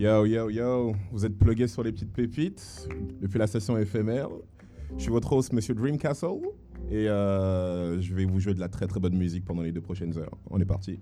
Yo, yo, yo, vous êtes plugués sur les petites pépites depuis la session éphémère. Je suis votre host, Monsieur Dreamcastle, et euh, je vais vous jouer de la très très bonne musique pendant les deux prochaines heures. On est parti.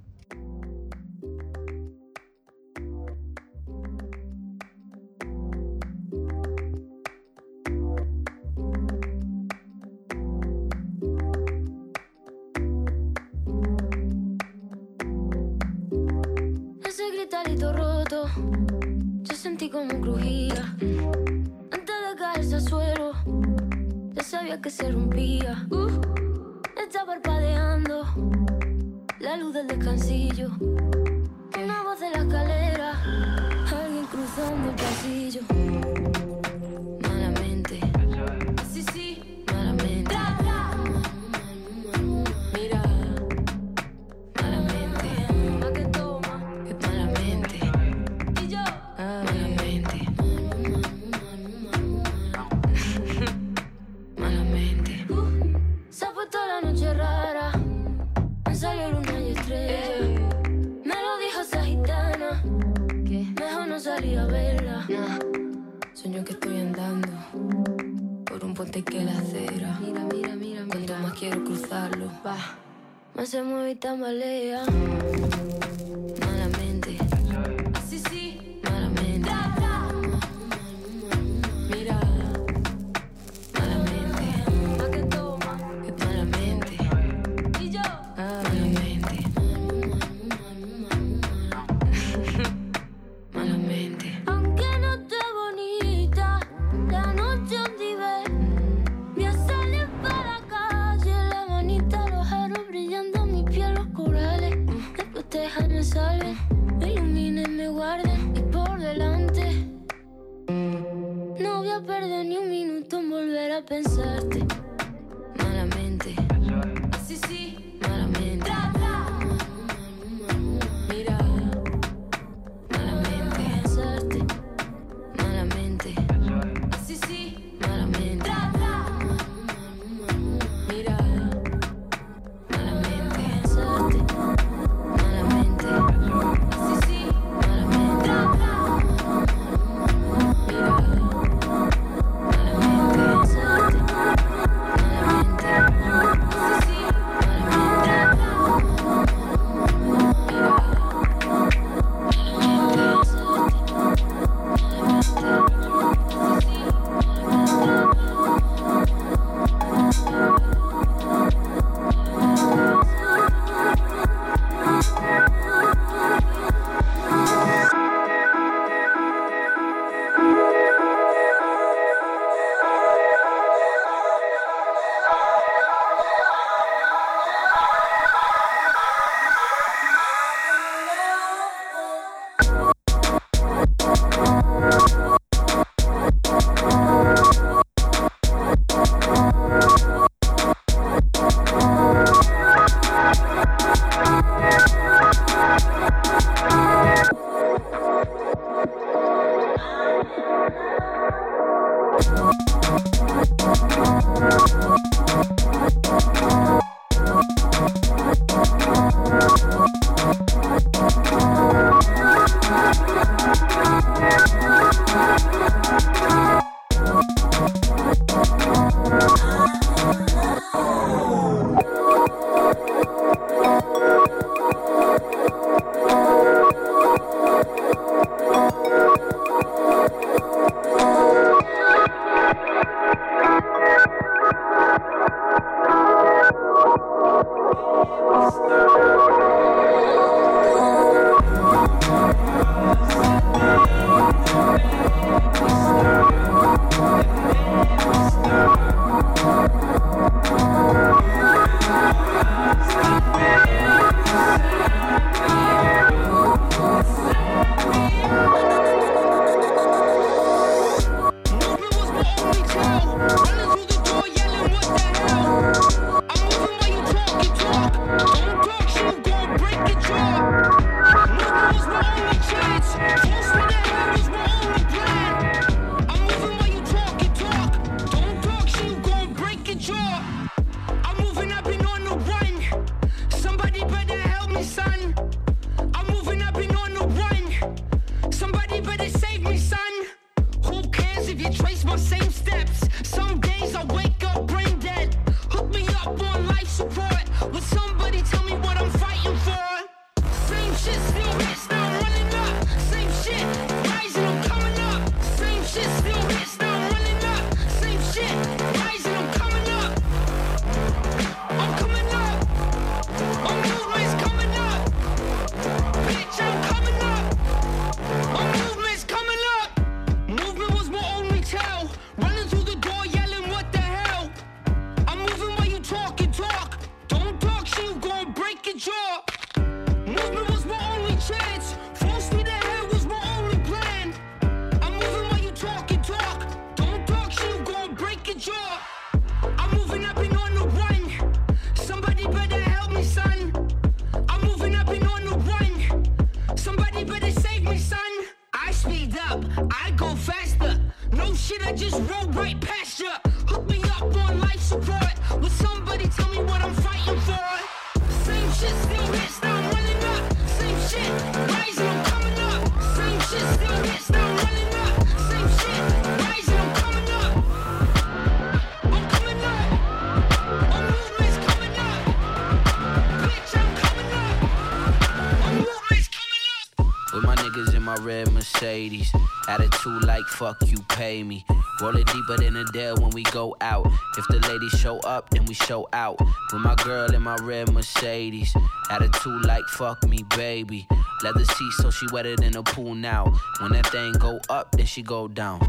Mercedes. Attitude like fuck you, pay me. Roll it deeper than a dare when we go out. If the ladies show up, then we show out. With my girl in my red Mercedes. Attitude like fuck me, baby. Leather seat, so she wetter than a pool now. When that thing go up, then she go down.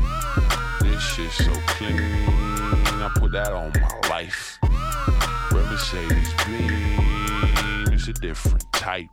This shit so clean. I put that on my life. Red Mercedes beam. It's a different type.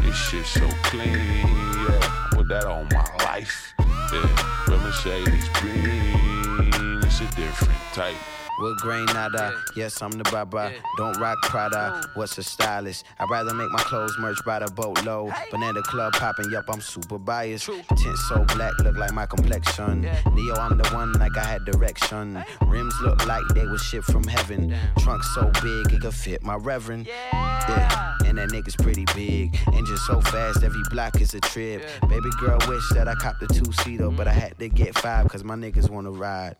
This shit so clean. Yeah, put that on my life. Yeah, Red Mercedes beam. It's a different type. With Granada, yes, I'm the baba. Don't rock Prada, what's a stylist? I'd rather make my clothes merch by the boatload. Banana club popping, yup, I'm super biased. Tint so black, look like my complexion. Neo, I'm the one like I had direction. Rims look like they was shit from heaven. Trunk so big, it could fit my reverend. Yeah, and that nigga's pretty big. Engine so fast, every block is a trip. Baby girl wish that I copped a two-seater, but I had to get five, cause my niggas wanna ride.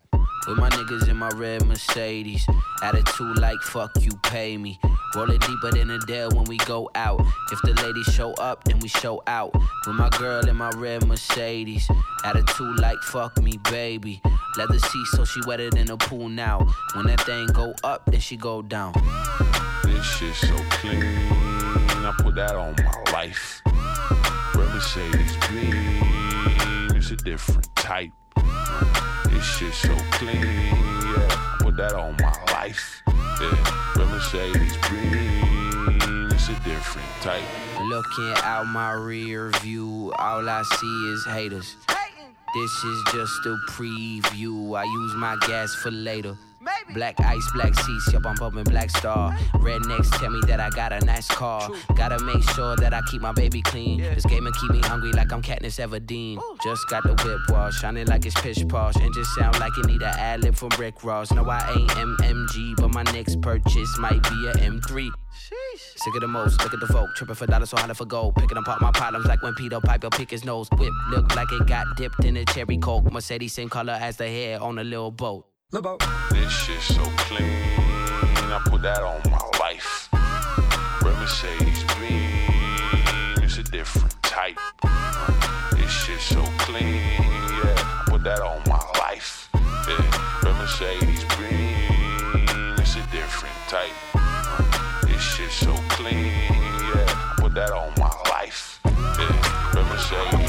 With my niggas in my red Mercedes. Attitude like fuck you, pay me. Roll it deeper than a dare when we go out. If the ladies show up, then we show out. With my girl in my red Mercedes. Attitude like fuck me, baby. Leather seats so she wetter than a pool now. When that thing go up, then she go down. This shit so clean. I put that on my life. Red Mercedes beam. It's a different type. This shit so clean. Yeah, I put that on my life. Yeah, Red Mercedes beam. It's a different type. Looking out my rear view, all I see is haters. This is just a preview. I use my gas for later. Black ice, black seats, yup, I'm bumping Black Star. Rednecks tell me that I got a nice car. Gotta make sure that I keep my baby clean. This game and keep me hungry like I'm Katniss Everdeen. Just got the whip wash, shining like it's pitch posh. And just sound like it need a ad lib from Rick Ross. No, I ain't MMG, but my next purchase might be a M3. Sick of the most, look at the folk, tripping for dollars, so holler for gold. Picking apart my problems like when Peter Piper pick his nose. Whip look like it got dipped in a cherry coke. Mercedes same color as the hair on a Lil Boat. This shit so clean. I put that on my life. Red Mercedes beam. It's a different type. This shit so clean. Yeah, I put that on my life. Yeah, Red Mercedes beam. It's a different type. This shit so clean. Yeah, I put that on my life. Yeah, Red Mercedes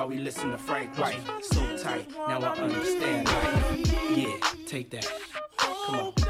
while we listen to Frank White. So tight, now I understand life. Yeah, take that. Come on.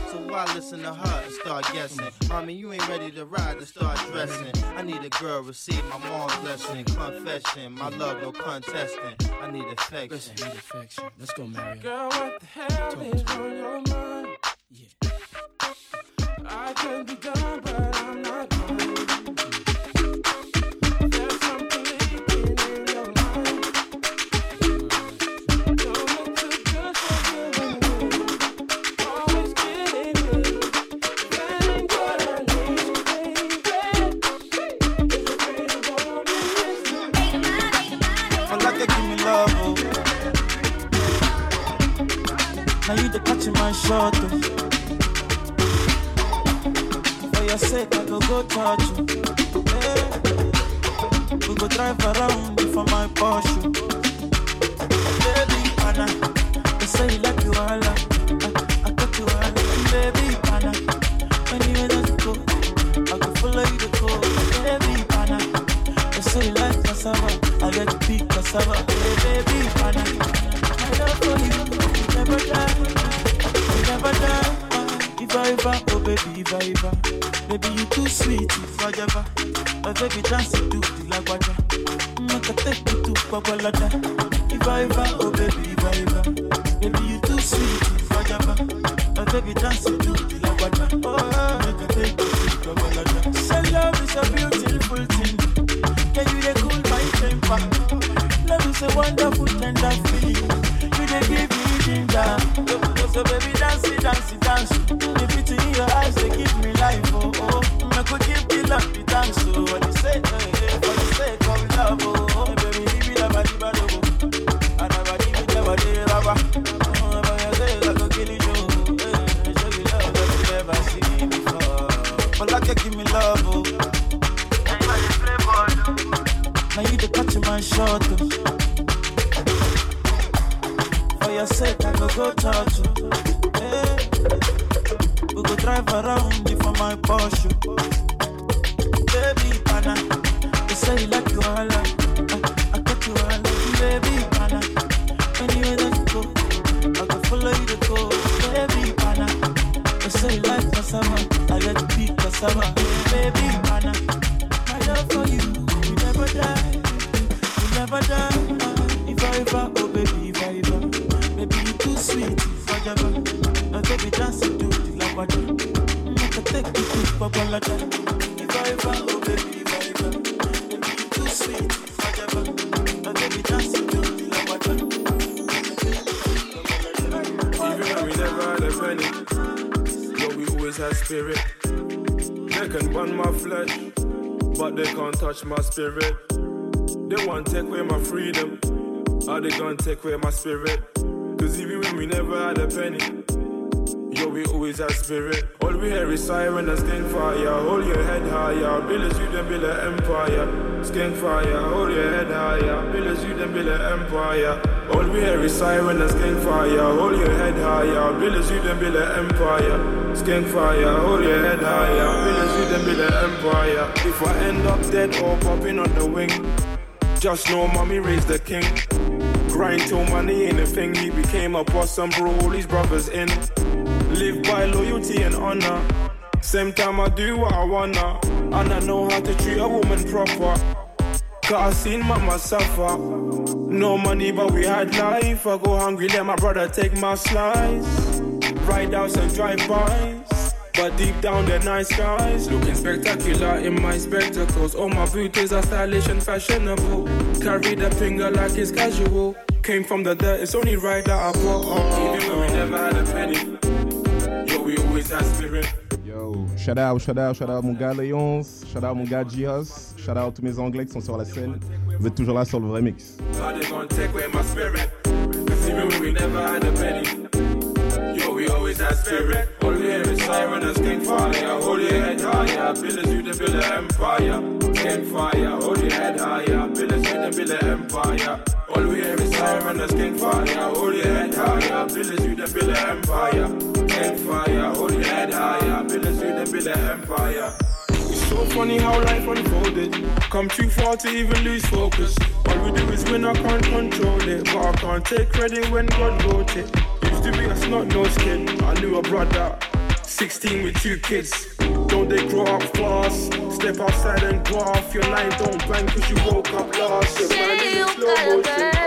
So why listen to her and start guessing? Mommy, you ain't ready to ride to start dressing. I need a girl receive my mom's blessing. Confession, my love, no contesting. I need affection. Listen, need affection. Let's go, Mario. Girl, what the hell is on your mind? Yeah. I could be done, but I'm not done. Shot, oh. For your sake, I go go touch you. Yeah. We go drive around for my Porsche. Baby, Anna, they say you like you all. I, I got you. Baby, that you go, I follow you to go. Baby, you. I baby, my love for you, never die, never die. If I ever, oh baby, if I ever, baby you too sweet, if I ever, my baby dance to the lagwaja, mm, make a take you to Babalada. If I ever, oh baby, if I ever, baby you too sweet, if I ever, my baby dance to the lagwaja, oh, oh, oh. make a take you to Babalada. Say love is a beautiful thing, can you dey cool my temper? Love is a wonderful tender feeling, you dey give me ginger. So baby dance, it, dance, it, dance. The beauty in your eyes, they give me life, oh oh. I could give the love, the dance, oh. For the sake, eh, eh, for the sake of love, oh. oh. Baby, leave it, never, never, never. I never give it, never, never. Oh, but you say I could kill you, eh. Show you love that you never seen before. But like you give me love, oh. Now you the catch my shot, oh. Your sake, I go go touch you. Hey. We go drive around before my Porsche. Baby, pana, they say you like you all. I, I got you all. Baby, pana, anywhere that you go, I go follow you to go. Baby, pana, they say you like cassava. I to pick cassava. Baby, pana, my love for you, you never die, spirit. They can burn my flesh, but they can't touch my spirit. They want to take away my freedom, how they gonna take away my spirit? Cause even when we never had a penny, yo, we always had spirit. All we hear is siren and fire. Hold your head higher. Build you then build an empire. Skin fire. Hold your head higher. Build you then build an empire. All we hear is siren and skin fire. Hold your head higher. Build you then build an empire. Skin fire. Hold your head higher. Build you then build an empire. If I end up dead or popping on the wing, just know mommy raised the king. Grind till money ain't a thing. He became a boss and brought all his brothers in. Live by loyalty and honor. Same time I do what I wanna. And I know how to treat a woman proper. Cause I seen mama suffer. No money, but we had life. I go hungry, let my brother take my slice. Ride outs and drive bys. But deep down, they're nice guys. Looking spectacular in my spectacles. All my booties are stylish and fashionable. Carry the finger like it's casual. Came from the dirt, it's only right that I bought. Even though we never had a penny. Yo, we always had spirit. Yo, shout out, shout out, shout out mon gars Léonce, shout out mon gars Gios, shout out tous mes anglais qui sont sur la scène. Vous êtes toujours là sur le vrai mix. God is gonna take away my spirit. Cause even when we never had a penny. Yo, we always had spirit. All we hear is siren and skin fire. Head higher. Build us you to build an empire. Skin fire. Hold your head higher. Build us you to build an empire. All we hear is siren and skin fire. Hold your head higher. Build us you to build an empire. Skin fire. Hold your head higher. Build you to build an empire. It's so funny how life unfolded. Come too far to even lose focus. All we do is win, I can't control it. But I can't take credit when God wrote it. Used to be a snot nosed kid. I knew a brother, 16 with two kids. Don't they grow up fast? Step outside and go off your line. Don't bang cause you woke up last. You're grinding in slow motion.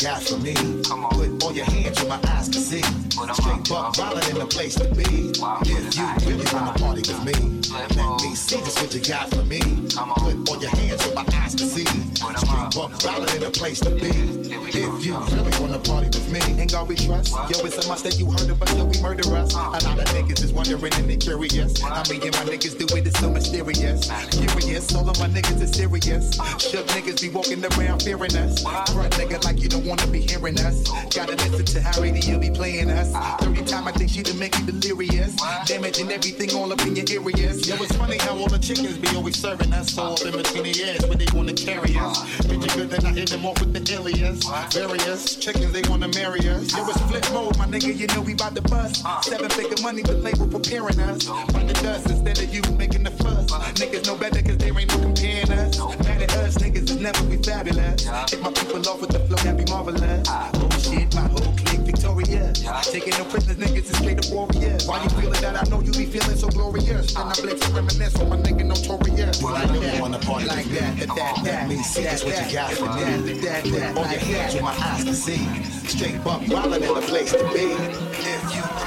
Got for me. Put all your hands where my eyes can see. Straight buck violent in the place to be. If you really wanna party with me, let me see just what you got for me. Put all your hands where my eyes can see. Straight buck violent in the place to be. Wondering and they curious. How me and my niggas do it, it's so mysterious. Curious, all of my niggas is serious. Shook niggas be walking around fearing us. Front nigga like you don't wanna be hearing us. Gotta listen to how radio be playing us. 30 time I think she to make you delirious. Damaging everything all up in your areas. Yo, it's funny how all the chickens be always serving us. All up in between the ears, but they wanna carry us. Picture good, then I hit them off with the alias. Various chickens, they wanna marry us. Yo, it's Flipmode, my nigga, you know we bout to bust. Seven figure money, the label preparing us. Find the dust instead of you making the fuss. Niggas know better cause there ain't no comparing us. Mad at us, niggas is never be fabulous. Hit my people off with the flow, that be marvelous. Oh shit, my whole clique victorious. Taking no prisoners, niggas is straight up warriors. Why you feeling that? I know you be feeling so glorious. Then I blitz and reminisce on my nigga notorious. Well, I know you wanna party like that, that, that, that. Me see that, just what you got for me. that, that, All your hands that. my eyes can see. Straight buck violent in the place to be. If you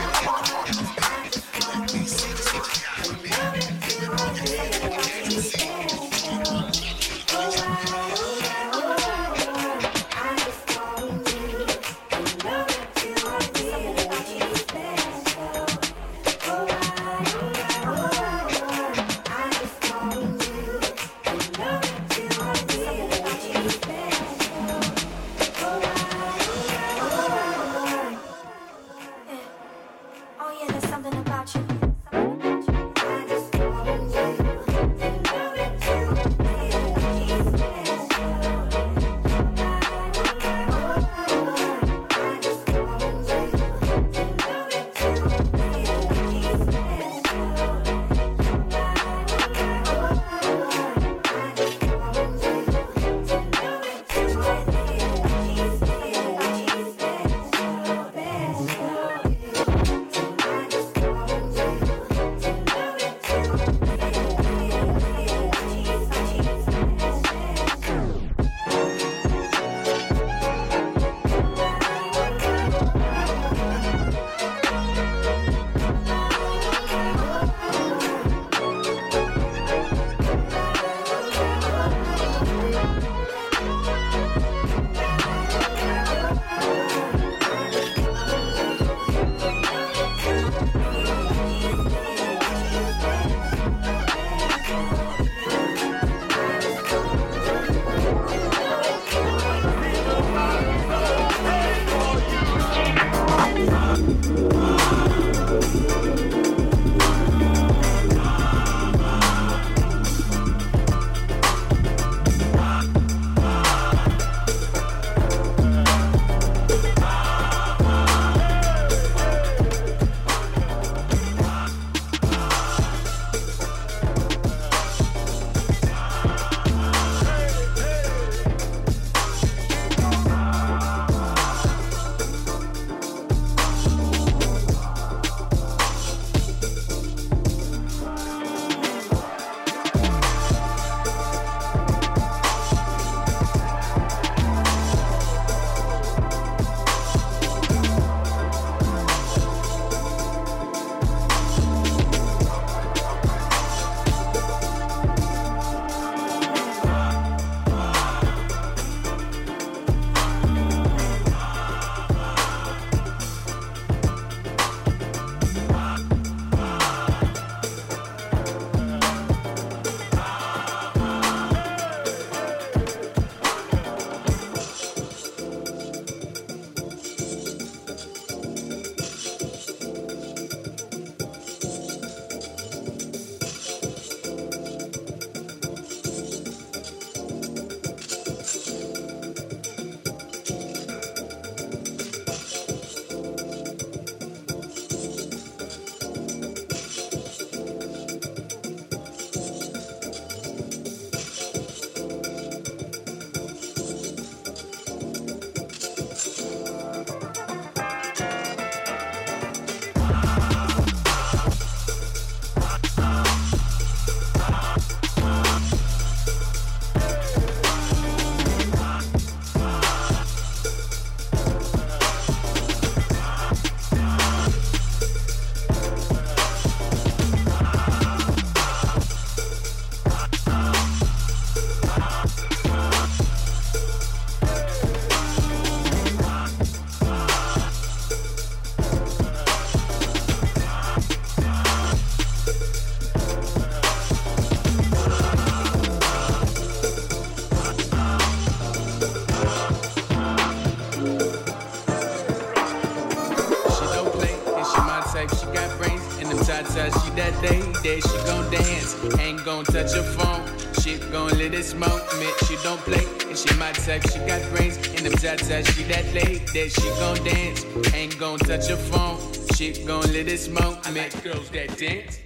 gon' touch your phone. She gon' let it smoke. Man, she don't play. And she my type, she got brains. And them tata, she that late. That she gon' dance. Ain't gon' touch your phone. She gon' let it smoke. Man, like girls that dance.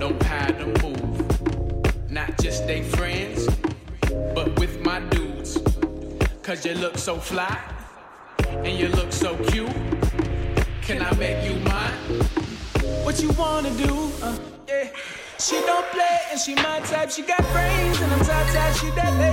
Know how to move. Not just they friends, but with my dudes. Cause you look so fly day.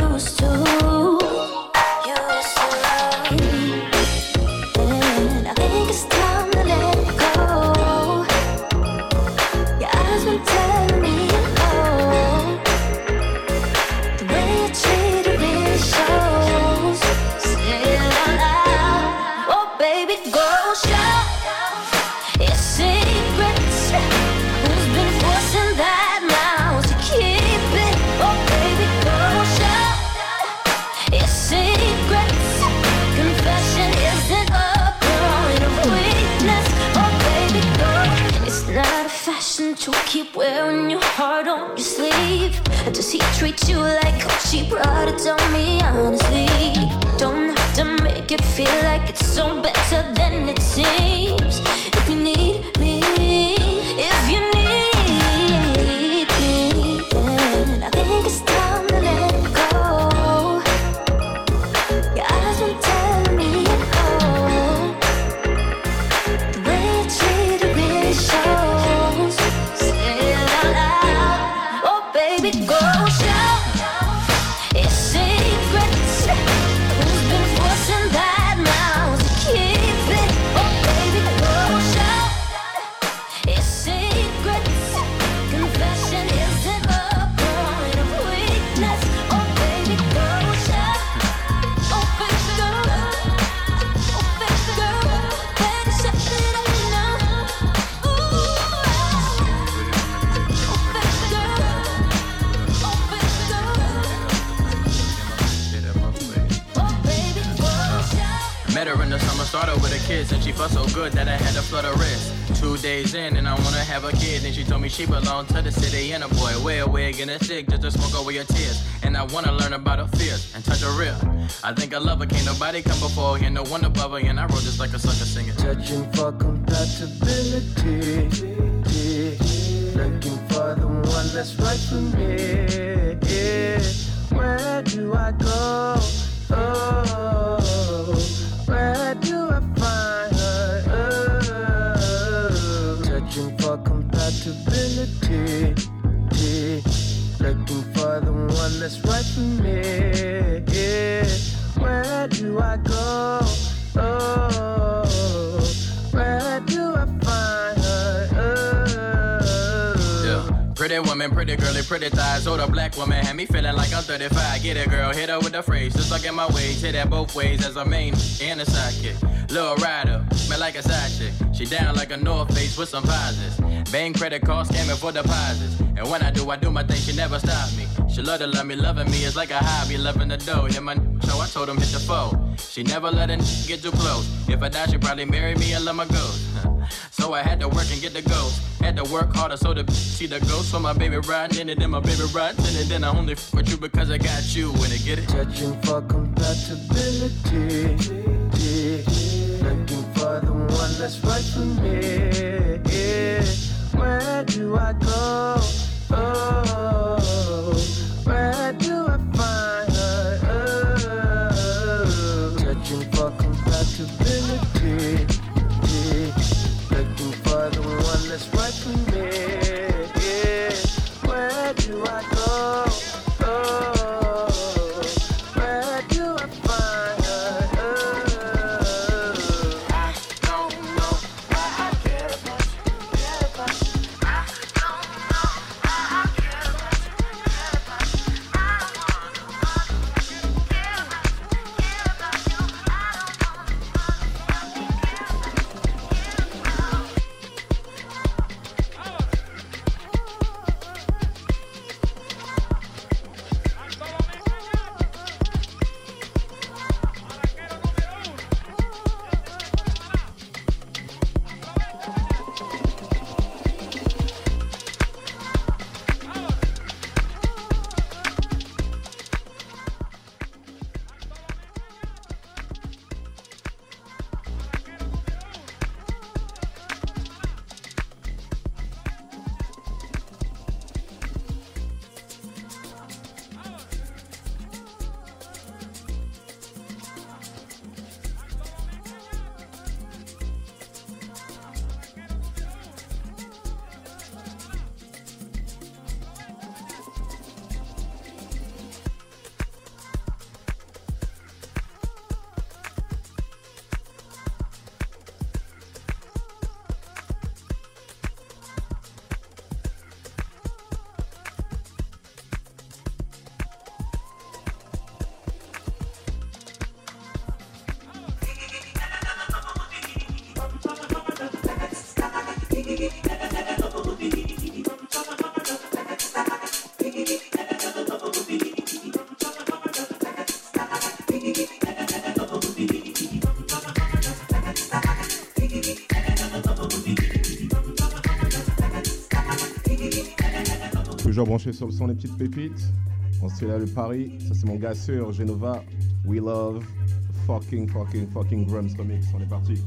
used to. treat you like Gucci Prada. Tell me honestly, don't have to make it feel like it's so better. me, she belong to the city and a boy. Wear a wig and a stick just to smoke away your tears. And I wanna learn about her fears and touch her real. I think I love her, can't nobody come before her, no one above her, and I wrote this like a sucker singer. Touching for compatibility, looking for the one that's right for me. pretty girl, pretty thighs. Older black woman had me feeling like I'm 35. Get a girl, hit her with a phrase. Just look at my ways, hit that both ways as a main and a sidekick. Little rider, man like a side chick. She down like a North Face with some positives. Bank credit card scamming for deposits. And when I do, I do my thing. She never stop me. She love to love me, loving me is like a hobby. Loving the dough, hit my so I told him hit the foe. She never let a get too close. If I die, she probably marry me and let my go. so I had to work and get the ghost. Had to work harder so to see the ghost. So my baby ride in it, then my baby ride in it. Then I only f with you because I got you. When it get it? Searching for compatibility. Looking for the one that's right for me. Where do I go? Oh, branché sur le son des petites pépites. On se là le Paris. Ça c'est mon gars sûr, Genova. We love fucking fucking fucking drums remix. On est parti.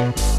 No, no.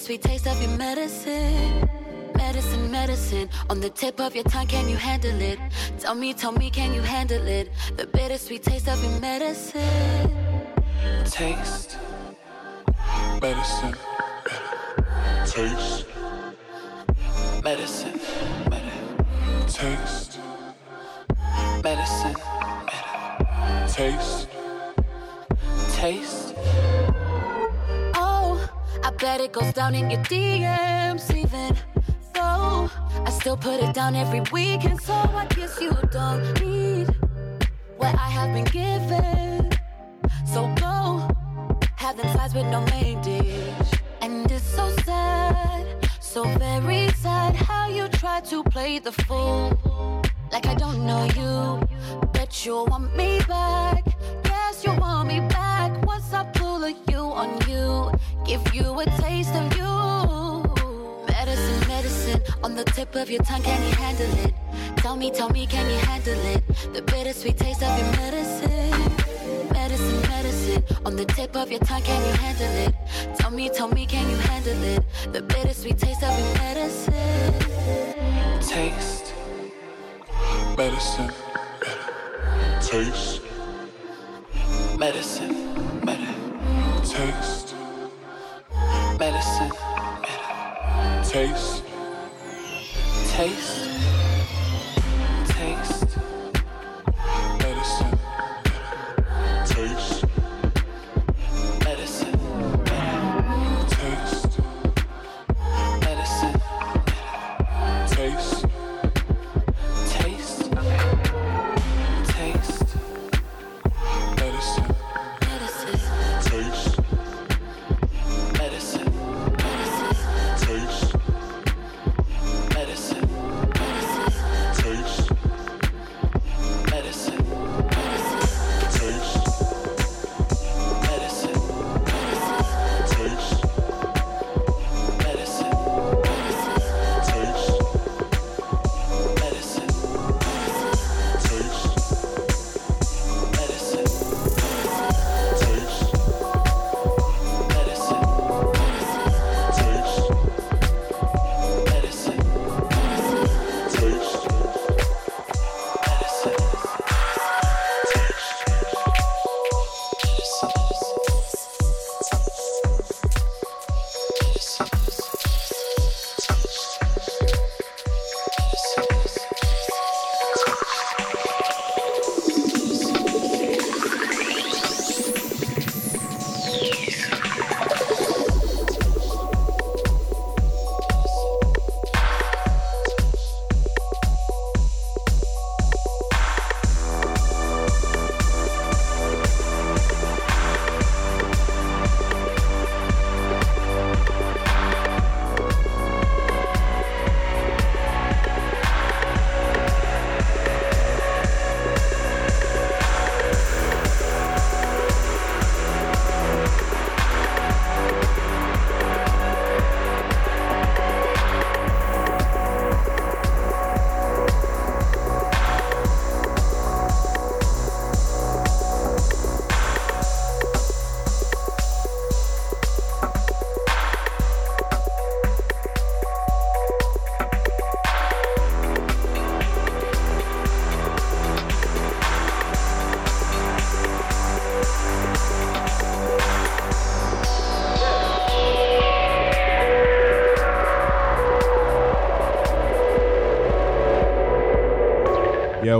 sweet taste of your medicine. Medicine, medicine, on the tip of your tongue, can you handle it? Tell me, tell me, can you handle it? The bittersweet taste of your medicine. Taste, medicine, taste, medicine, medicine, taste, medicine, medicine, taste, taste. I bet it goes down in your DMs, even though I still put it down every week. And so I guess you don't need what I have been given. So go, have them flies with no main dish. And it's so sad, so very sad how you try to play the fool. Like I don't know you, bet you want me back you want me back once I pull a you on you. Give you a taste of you. Medicine, medicine, on the tip of your tongue, can you handle it? Tell me, tell me, can you handle it? The bittersweet taste of your medicine. Medicine, medicine, on the tip of your tongue, can you handle it? Tell me, tell me, can you handle it? The bittersweet taste of your medicine. Taste. Medicine. Taste Medicine. Medi- Taste. Medicine. Medi- Taste. Taste. Taste.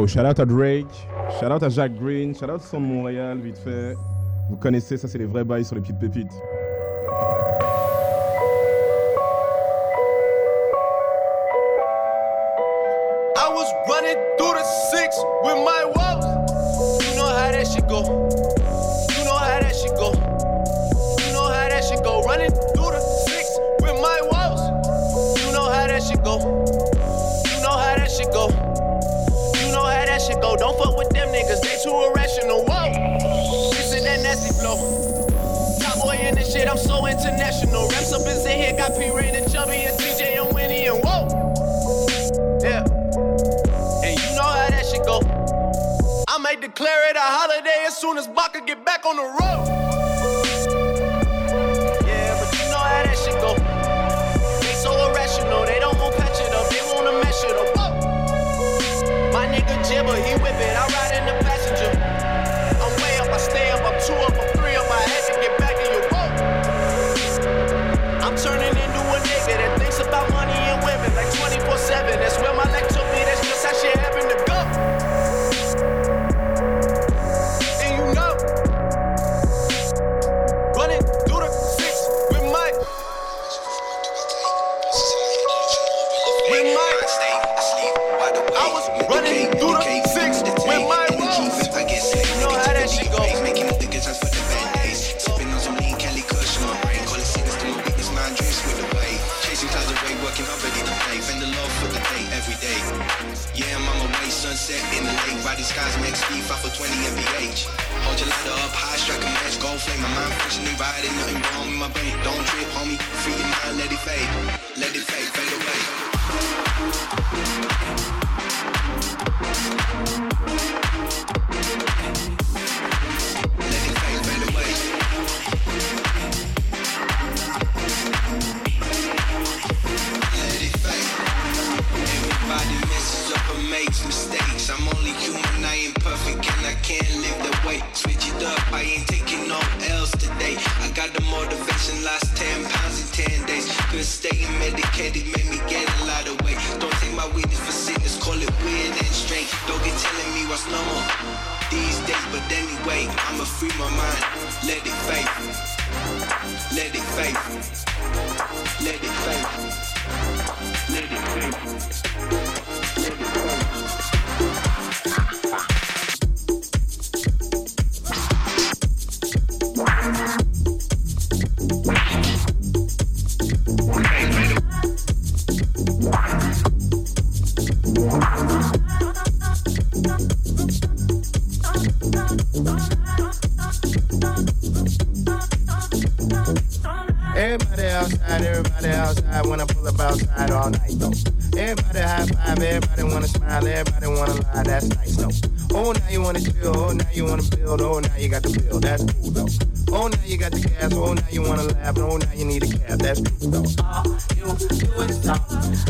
Shout out à Drake, shout out à Jack Green, shout out Son de Montréal, vite fait. Vous connaissez, ça c'est les vrais bails sur les petites pépites. On the road. Yeah, but you know how that shit go. They so irrational, they don't want patch it up, they wanna mesh it up. Whoa. My nigga Jibber, he whip it, I ride flame. My mind functioning, riding, nothing wrong with my brain. Don't trip, homie. Free your mind, let it fade. You wanna laugh, oh now you need a cab, that's though. All you do is talk.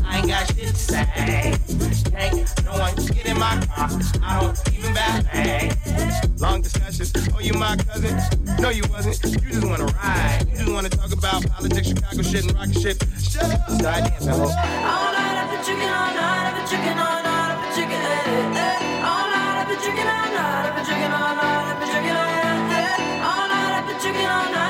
I ain't got shit to say. Can't no one get in my car. I don't even ballet. Long discussions, oh you my cousin? No you wasn't, you just wanna ride. You just wanna talk about politics, Chicago shit and rocket shit. Shut up, start dancing, ho. All night I've been drinking, all night I've been drinking, all night I've been drinking, eh, eh. All night I've been drinking, all night I've been drinking, all night I've been drinking, eh, eh. All night I've been drinking, all night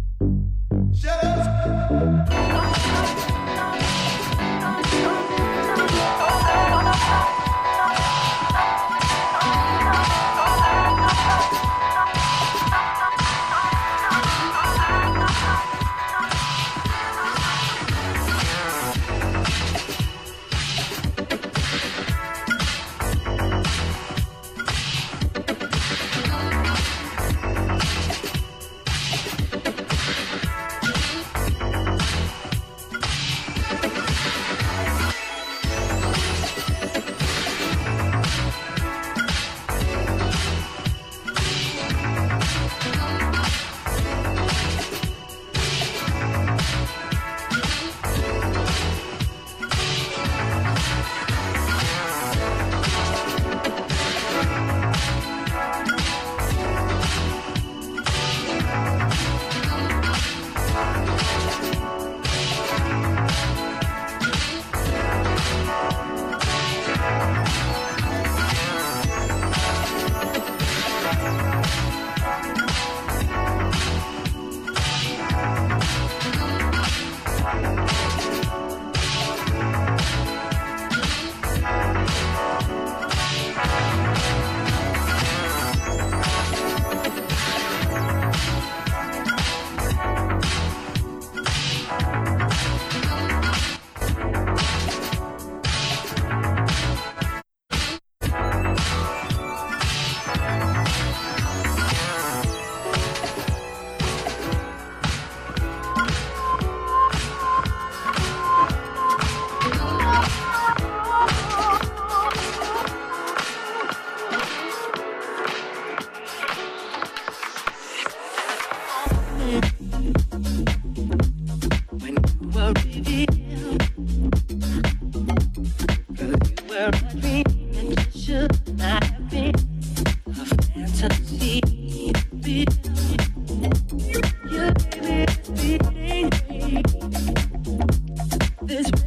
Let's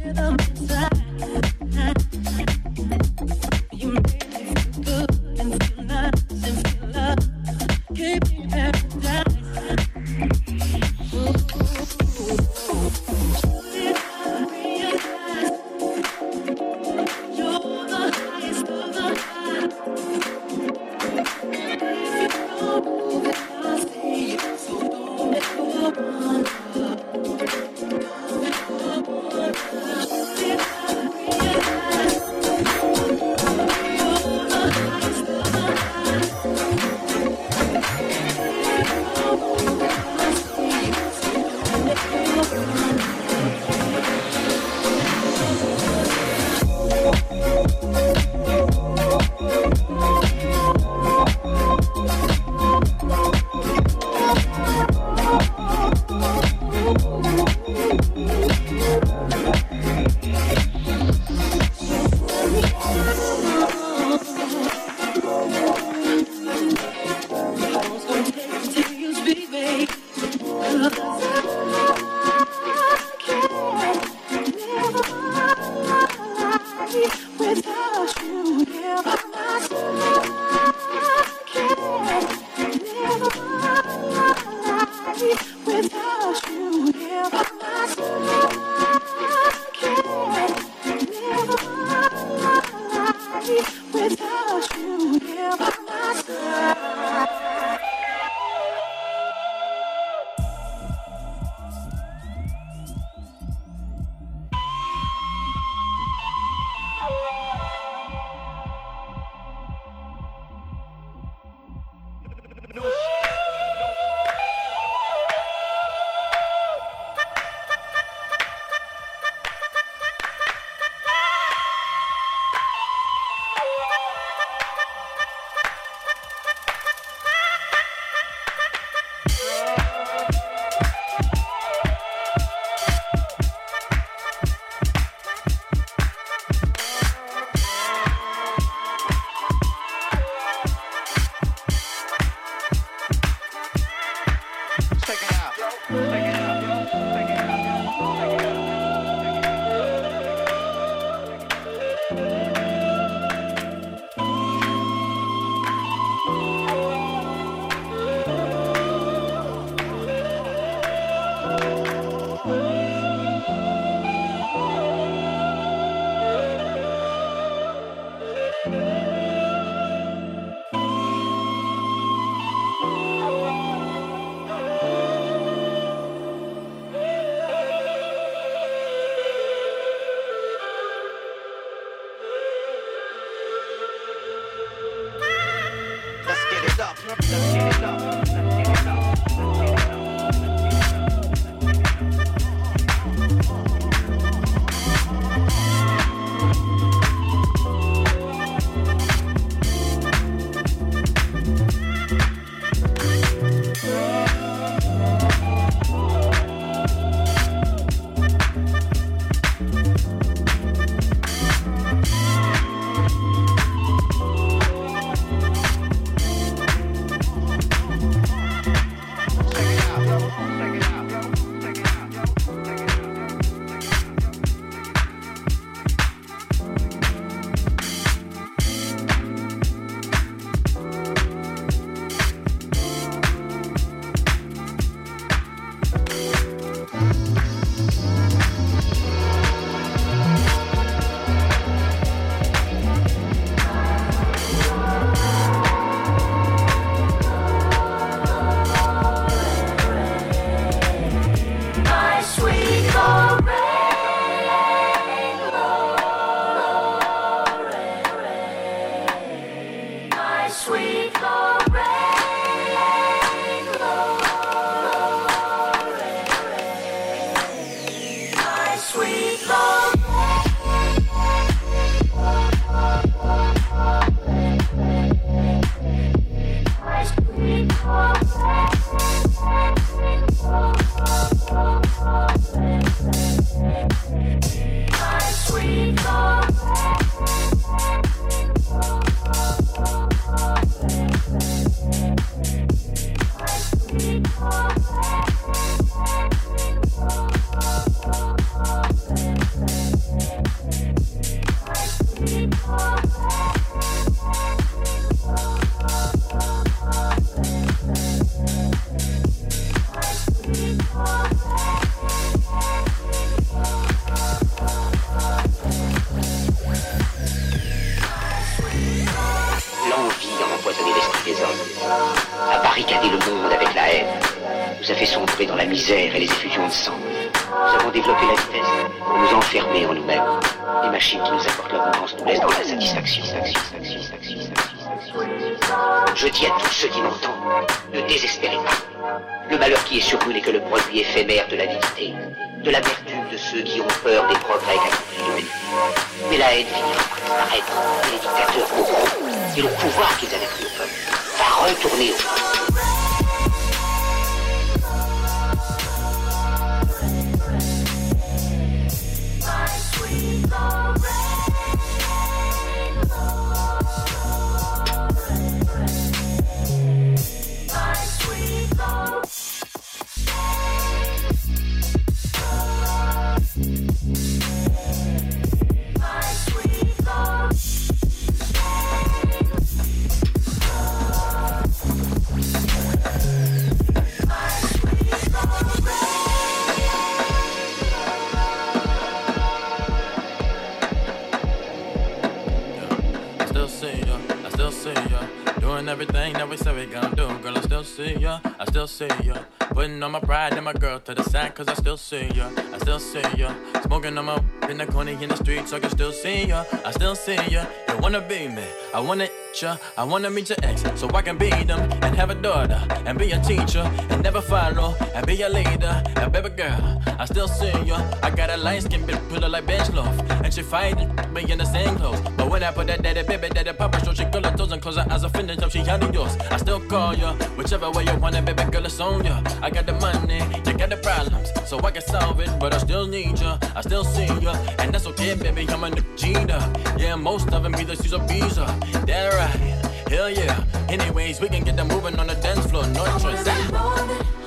the so I can still see ya, I still see ya. You wanna be me, I wanna ya, I wanna meet your ex, so I can be them and have a daughter and be a teacher and never follow and be a leader. And baby girl, I still see ya. I got a light skin bitch, put her like bench loaf, and she fighting me in the same clothes. But when I put that daddy baby, daddy papa, show she girl her toes and close her eyes, offended up, she under yours. I still call ya, whichever way you want it, baby girl, it's on ya. I got the money, you got the problems, so I can solve it, but I still need ya, I still see ya, and that's okay, baby, I'm a Gina. Yeah, most of them either use a visa. That right, hell yeah. Anyways, we can get them moving on the dance floor, no choice.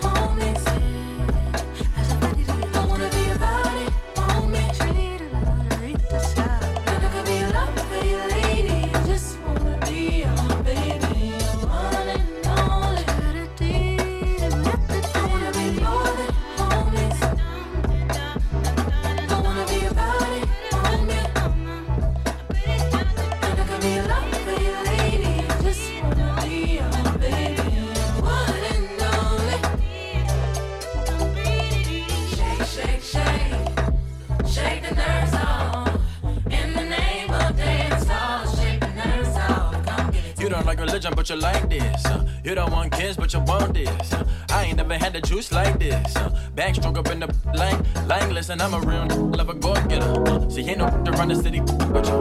But you like this. uh. You don't want kids, but you want this. uh. I ain't never had the juice like this. uh. Backstroke up in the line, line listen, I'm a real love a go getter. See, ain't no around the city, but you.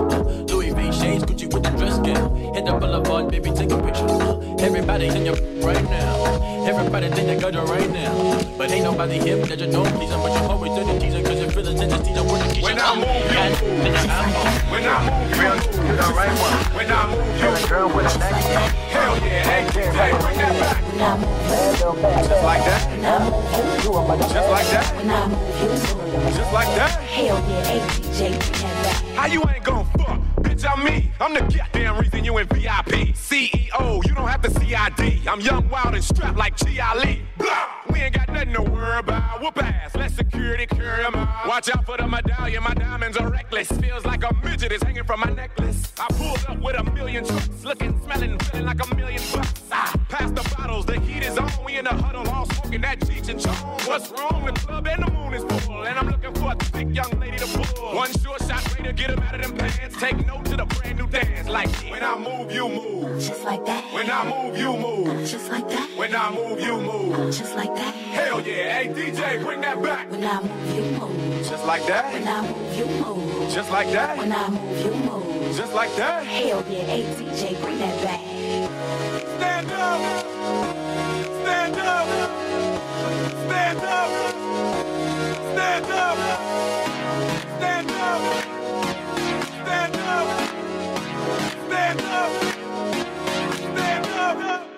Louis V shades, Gucci with the dress gown. Hit the boulevard, baby, take a picture. Everybody in your right now. Everybody think they got you right now. But ain't nobody here that you don't please 'em, but you always do the teaser, cause you feel the tension, teaser, work the When I move, you move. When I move, you move. The right one. When I move, you move. girl with a neck. Hey, bring back. Just like that. Just like that. Just like that. Yeah. How you ain't gon' fuck? Bitch, I'm me. I'm the goddamn reason you in VIP. CEO, you don't have to CID. I'm young, wild, and strapped like G. Ali. Blah! We ain't got nothing to worry about. Whoop ass, let security carry out. Watch out for the medallion, my diamonds are reckless. Feels like a midget is hanging from my necklace. I pulled up with a million trucks, looking, smelling, feeling like a What's wrong? The club and the moon is full, and I'm looking for a thick young lady to pull. One short shot, to get 'em out of them pants. Take note to the brand new dance, like when I move, you move. Just like that. When I move, you move. Just like that. When I move, you move. Just like that. Hell yeah, hey DJ, bring that back. When I move, you move. Just like that. When I move, you move. Just like that. When I move, you move. Just like that. Hell yeah, hey DJ, bring that back. Stand up. Stand up. Stand up. Stand up. Stand up. Stand up. Stand up. Stand up.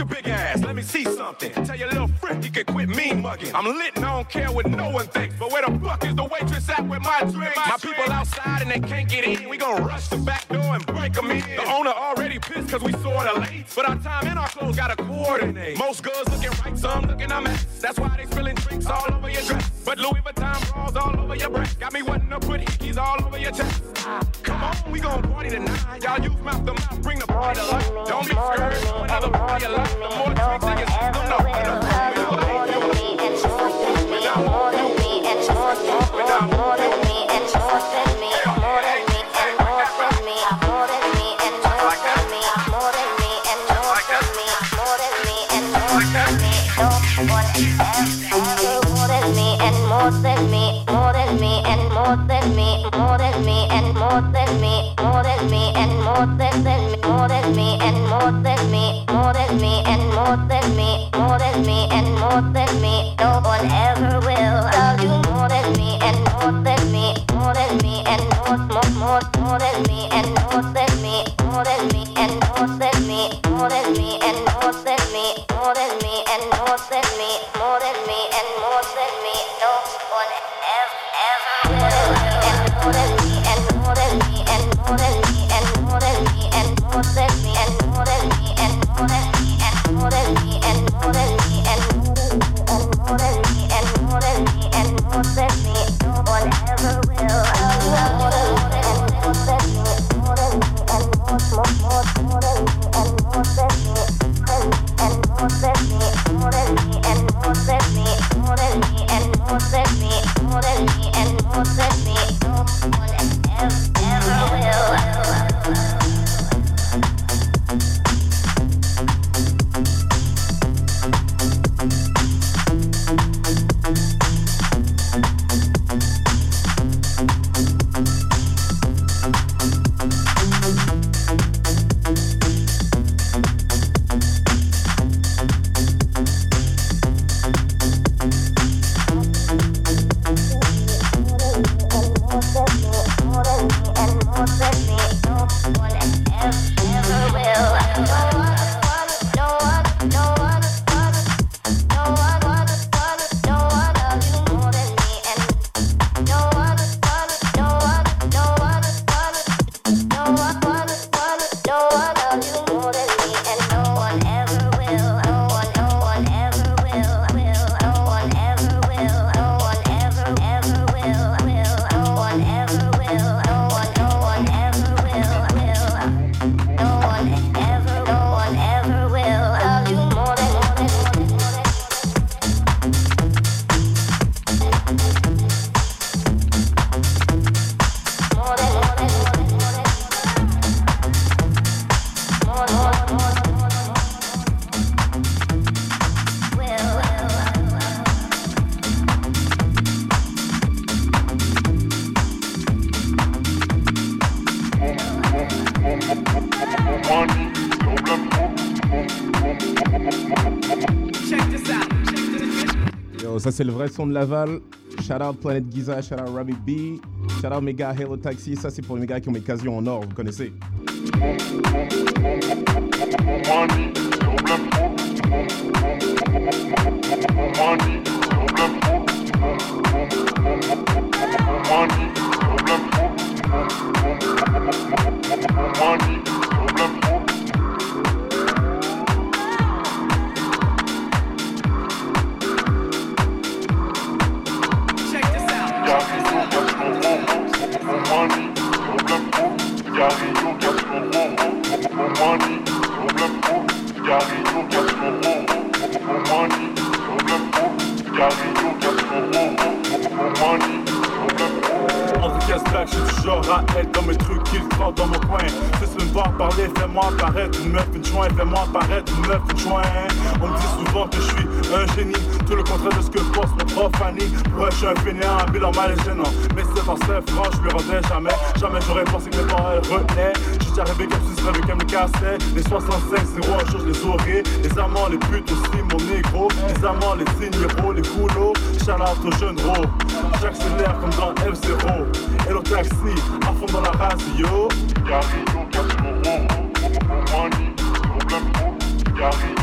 Your big ass. Let me see something. Tell your little friend he can quit me mugging. I'm lit and I don't care what no one thinks. But where the fuck is the waitress at with my drink? My people outside and they can't get in. We gon' rush the back door and break them in. The owner already pissed cause we sorta late. But our time and our clothes gotta coordinate. Most girls looking right, some looking a mess. That's why they spilling drinks all over your dress. But Louis Vuitton bras all over your breast. Got me wanting to put hickeys all over your chest. Come on, we gon' party tonight. Y'all use mouth to mouth, bring the party to life. Don't be scared, another party. The more than me and told me, more than me, and more than me, and told me, more than me and more than me and more than me. don't want me and told me, and more than me, more than me, and more than me, more than me, and more than me, more than me, and more than me, more than me, and more than me, more than me, and more than me. No one ever will love you more than me, and more than me, more than me, and more, more, more, more than me, and more than me, more than me, and more than me, more than me, and more than me, more than me, and more than me, more than me, and more than me. No one ever, ever will. C'est le vrai son de Laval. Shout out Planet Giza, shout out Rabbit B, shout out Mega Hello Taxi. Ça c'est pour les gars qui ont mes casiers en or, vous connaissez. Une joint. On me dit souvent que je suis un génie, tout le contraire de ce que pense mon prof Fanny. Ouais, je suis un fainéant, un bilan mal et gênant. Mais c'est c'est franc, je lui rendais jamais. Jamais j'aurais pensé que mes parents retenaient. Je suis arrivé comme si je comme le cassait. Les 65, 0, un jour je les aurai. Les amants, les putes aussi, mon négro. Les amants, les signeraux, les coulots. Out aux jeunes gros. J'accélère comme dans F0. Et le taxi, à fond dans la radio. Yahoo!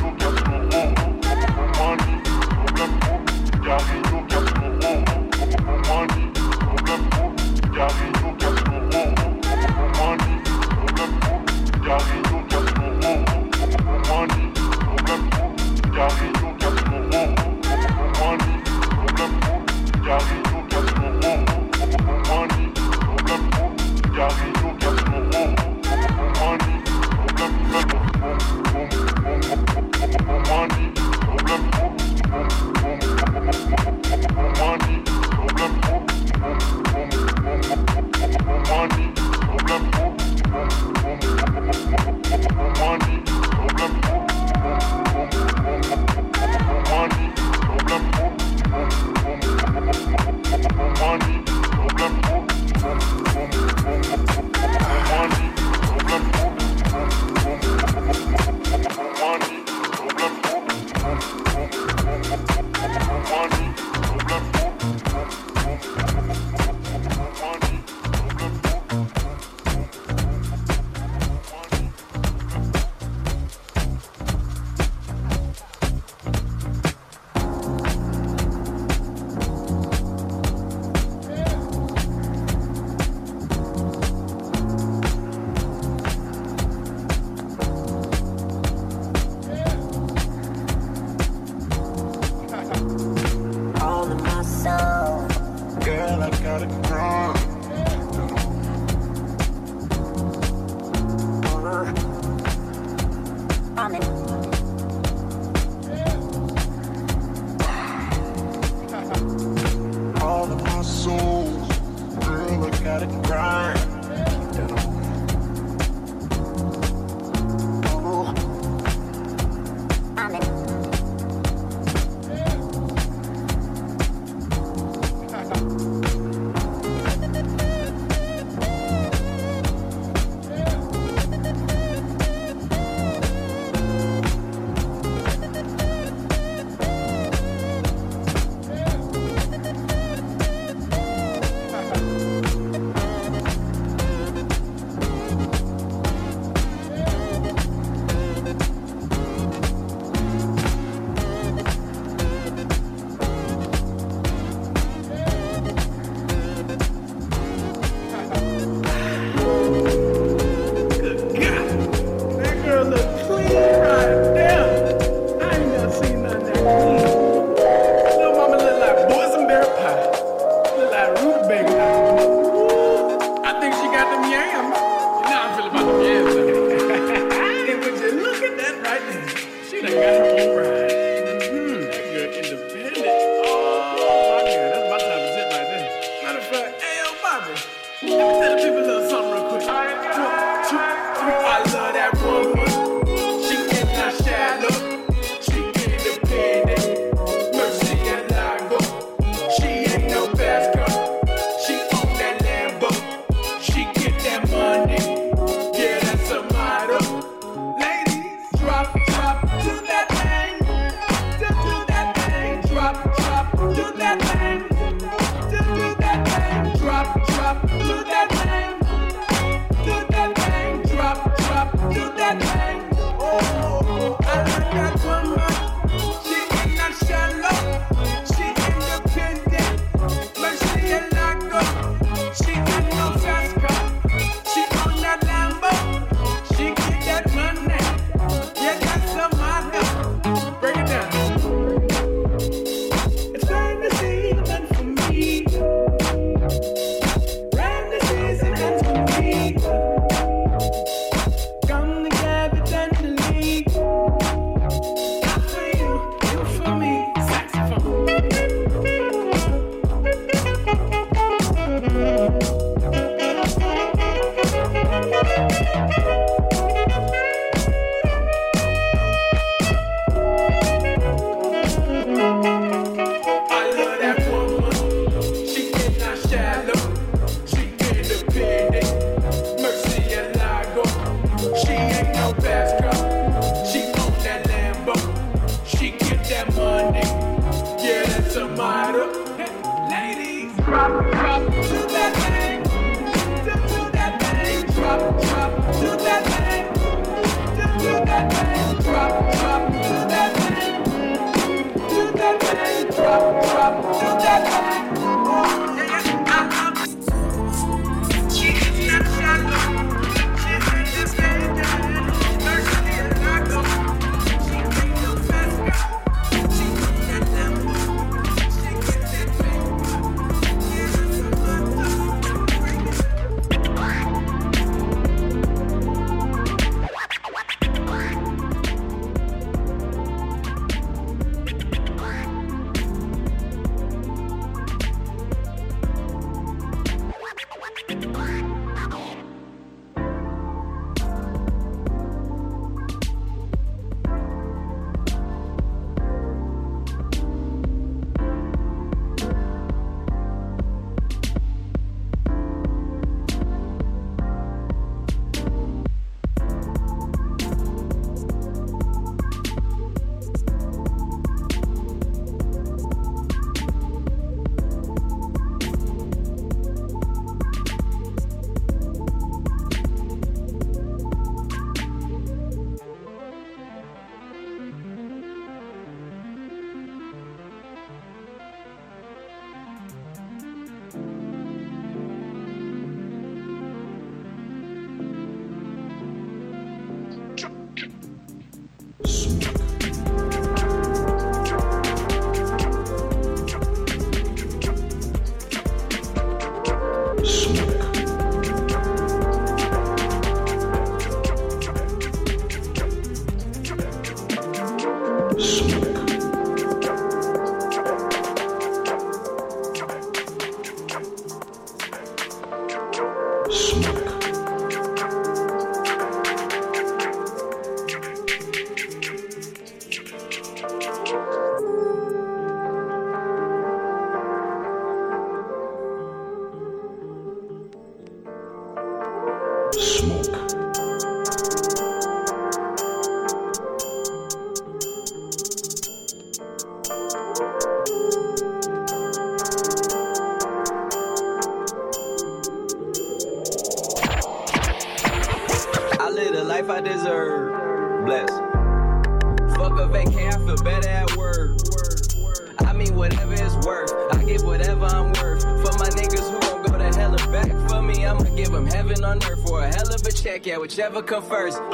Yeah, whichever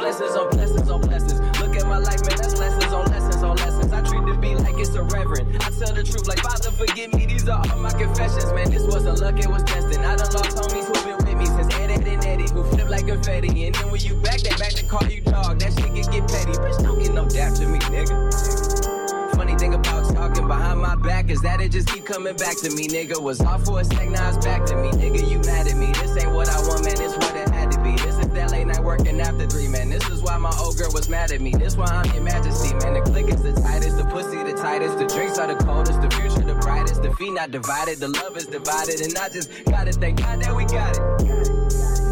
not divided, the love is divided, and I just gotta thank God that we got it.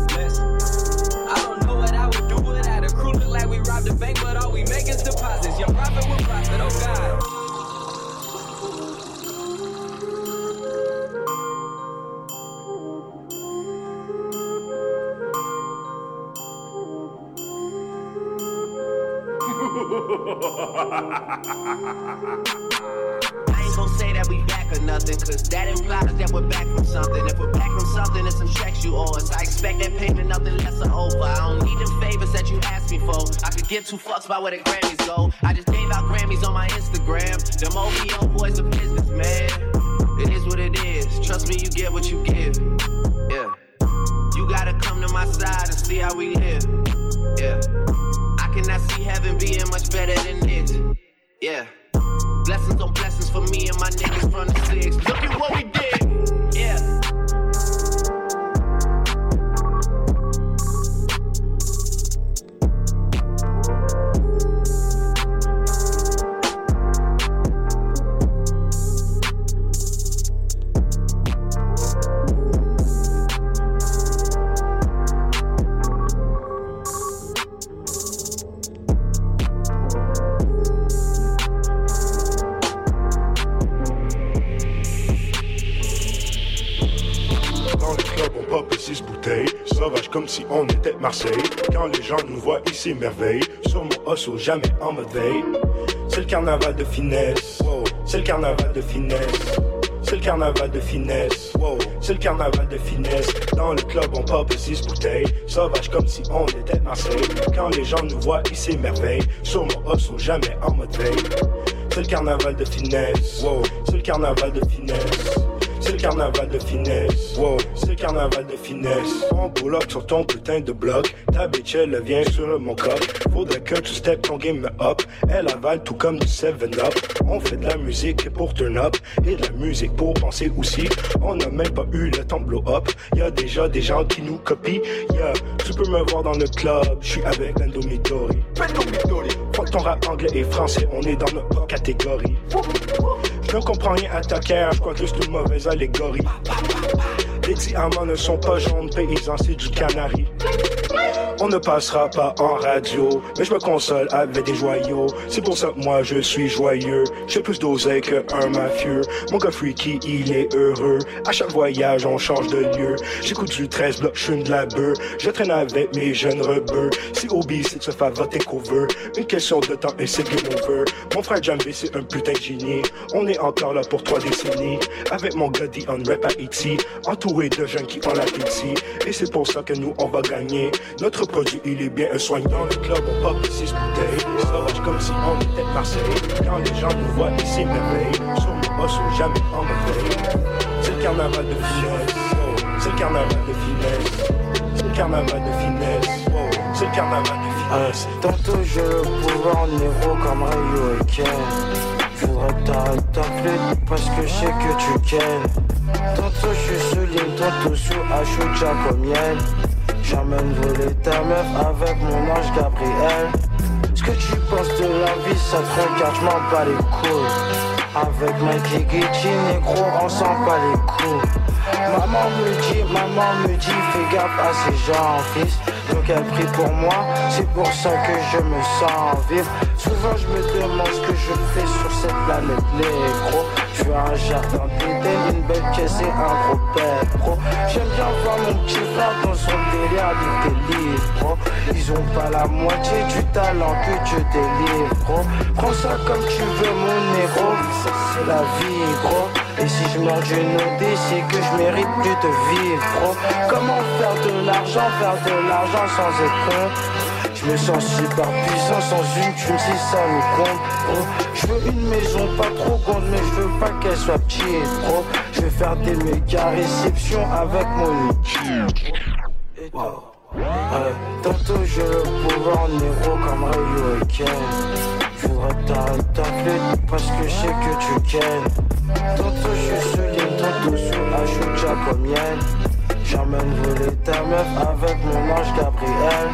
Bless. I don't know what I would do without a crew. Look like we robbed a bank, but all we make is deposits. Your profit will profit, oh God. I nothing, cause that implies that we're back from something. If we're back from something, it's some checks you owe us. I expect that payment, nothing less or over. I don't need them favors that you asked me for. I could give two fucks about where the Grammys go. I just gave out Grammys on my Instagram. Them OVO boys are business, man. It is what it is. Trust me, you get what you give. S'émerveillent. Sur mon hustle, jamais en mode veille. C'est le carnaval de finesse. C'est le carnaval de finesse. C'est le carnaval de finesse. C'est le carnaval de finesse. Dans le club, on pop six bouteilles. Sauvage comme si on était Marseille. Quand les gens nous voient, ils s'émerveillent. Sur mon hustle, jamais en mode veille. C'est le carnaval de finesse. C'est le carnaval de finesse. C'est le carnaval de finesse. Wow, c'est le carnaval de finesse. On up sur ton putain de bloc. Ta bitch, elle vient sur mon coq. Faudrait que tu step ton game up. Elle avale tout comme du 7-up. On fait de la musique pour turn up. Et de la musique pour penser aussi. On n'a même pas eu le temps blow up. Y a déjà des gens qui nous copient. Yeah, tu peux me voir dans le club. Je suis avec Lando Midori. Fuck ton rap anglais et français. On est dans notre catégorie. Je ne comprends rien à ta carrière, je crois que c'est une mauvaise allégorie. Les diamants ne sont pas jaunes, paysans, c'est du canari. On ne passera pas en radio, mais je me console avec des joyaux. C'est pour ça que moi je suis joyeux. J'ai plus d'oseille qu'un mafieux. Mon gars freaky, il est heureux. À chaque voyage, on change de lieu. J'écoute du 13 blocs, je de la beurre. Je traîne avec mes jeunes rebeux. Si Obi, c'est de se faire voter cover. Une question de temps et c'est game over. Mon frère Jambi, c'est un putain de génie. On est encore là pour trois décennies. Avec mon gars on rap à Haïti. Entouré de jeunes qui ont la pitié. Et c'est pour ça que nous, on va gagner. Notre produit, il est bien un soin dans le club. On pop six bouteilles. Sauvage comme si on était Marseille. Quand les gens nous voient, ils s'émerveillent. Sur mon boss, ou jamais en veille. C'est le carnaval de finesse. C'est le carnaval de finesse. C'est le carnaval de finesse. C'est le carnaval de Euh, tantôt j'ai le pouvoir négro comme Ryu et J'voudrais que t'arrêtes ta flûte parce que je sais que tu kennes. Tantôt je suis sous tantôt sous comme miel. J'emmène voler ta meuf avec mon ange Gabriel. Ce que tu penses de la vie, ça te regarde, je bats les couilles. Avec Mikey Gucci, négro, on s'en bat les couilles. Maman me dit, maman me dit, fais gaffe à ces gens, fils. Donc elle prie pour moi, c'est pour ça que je me sens vivre. Souvent je me demande ce que je fais sur cette planète négro. Je veux un jardin d'Éden, une belle caisse et un gros père. J'aime bien voir mon petit frère dans son délire bro. Ils ont pas la moitié du talent que Dieu délivre. Prends ça comme tu veux, mon négro. Ça, c'est la vie, gros. Et si je meurs d'une OD, c'est que je mérite plus de vivre, bro. Comment faire de l'argent, faire de l'argent sans être je me sens super puissant sans une thune si ça nous compte. Je veux une maison pas trop grande mais je veux pas qu'elle soit petite bro Je vais faire des méga réceptions avec mon équipe. Ouais, Tantôt j'ai le pouvoir négro comme Ryu et Ken. J'voudrais que t'arrêtes ta flûte parce que je sais que tu kennes D'autres ah, je souligne, d'autres sous la chute jacobienne. J'emmène voler ta meuf avec mon ange Gabriel.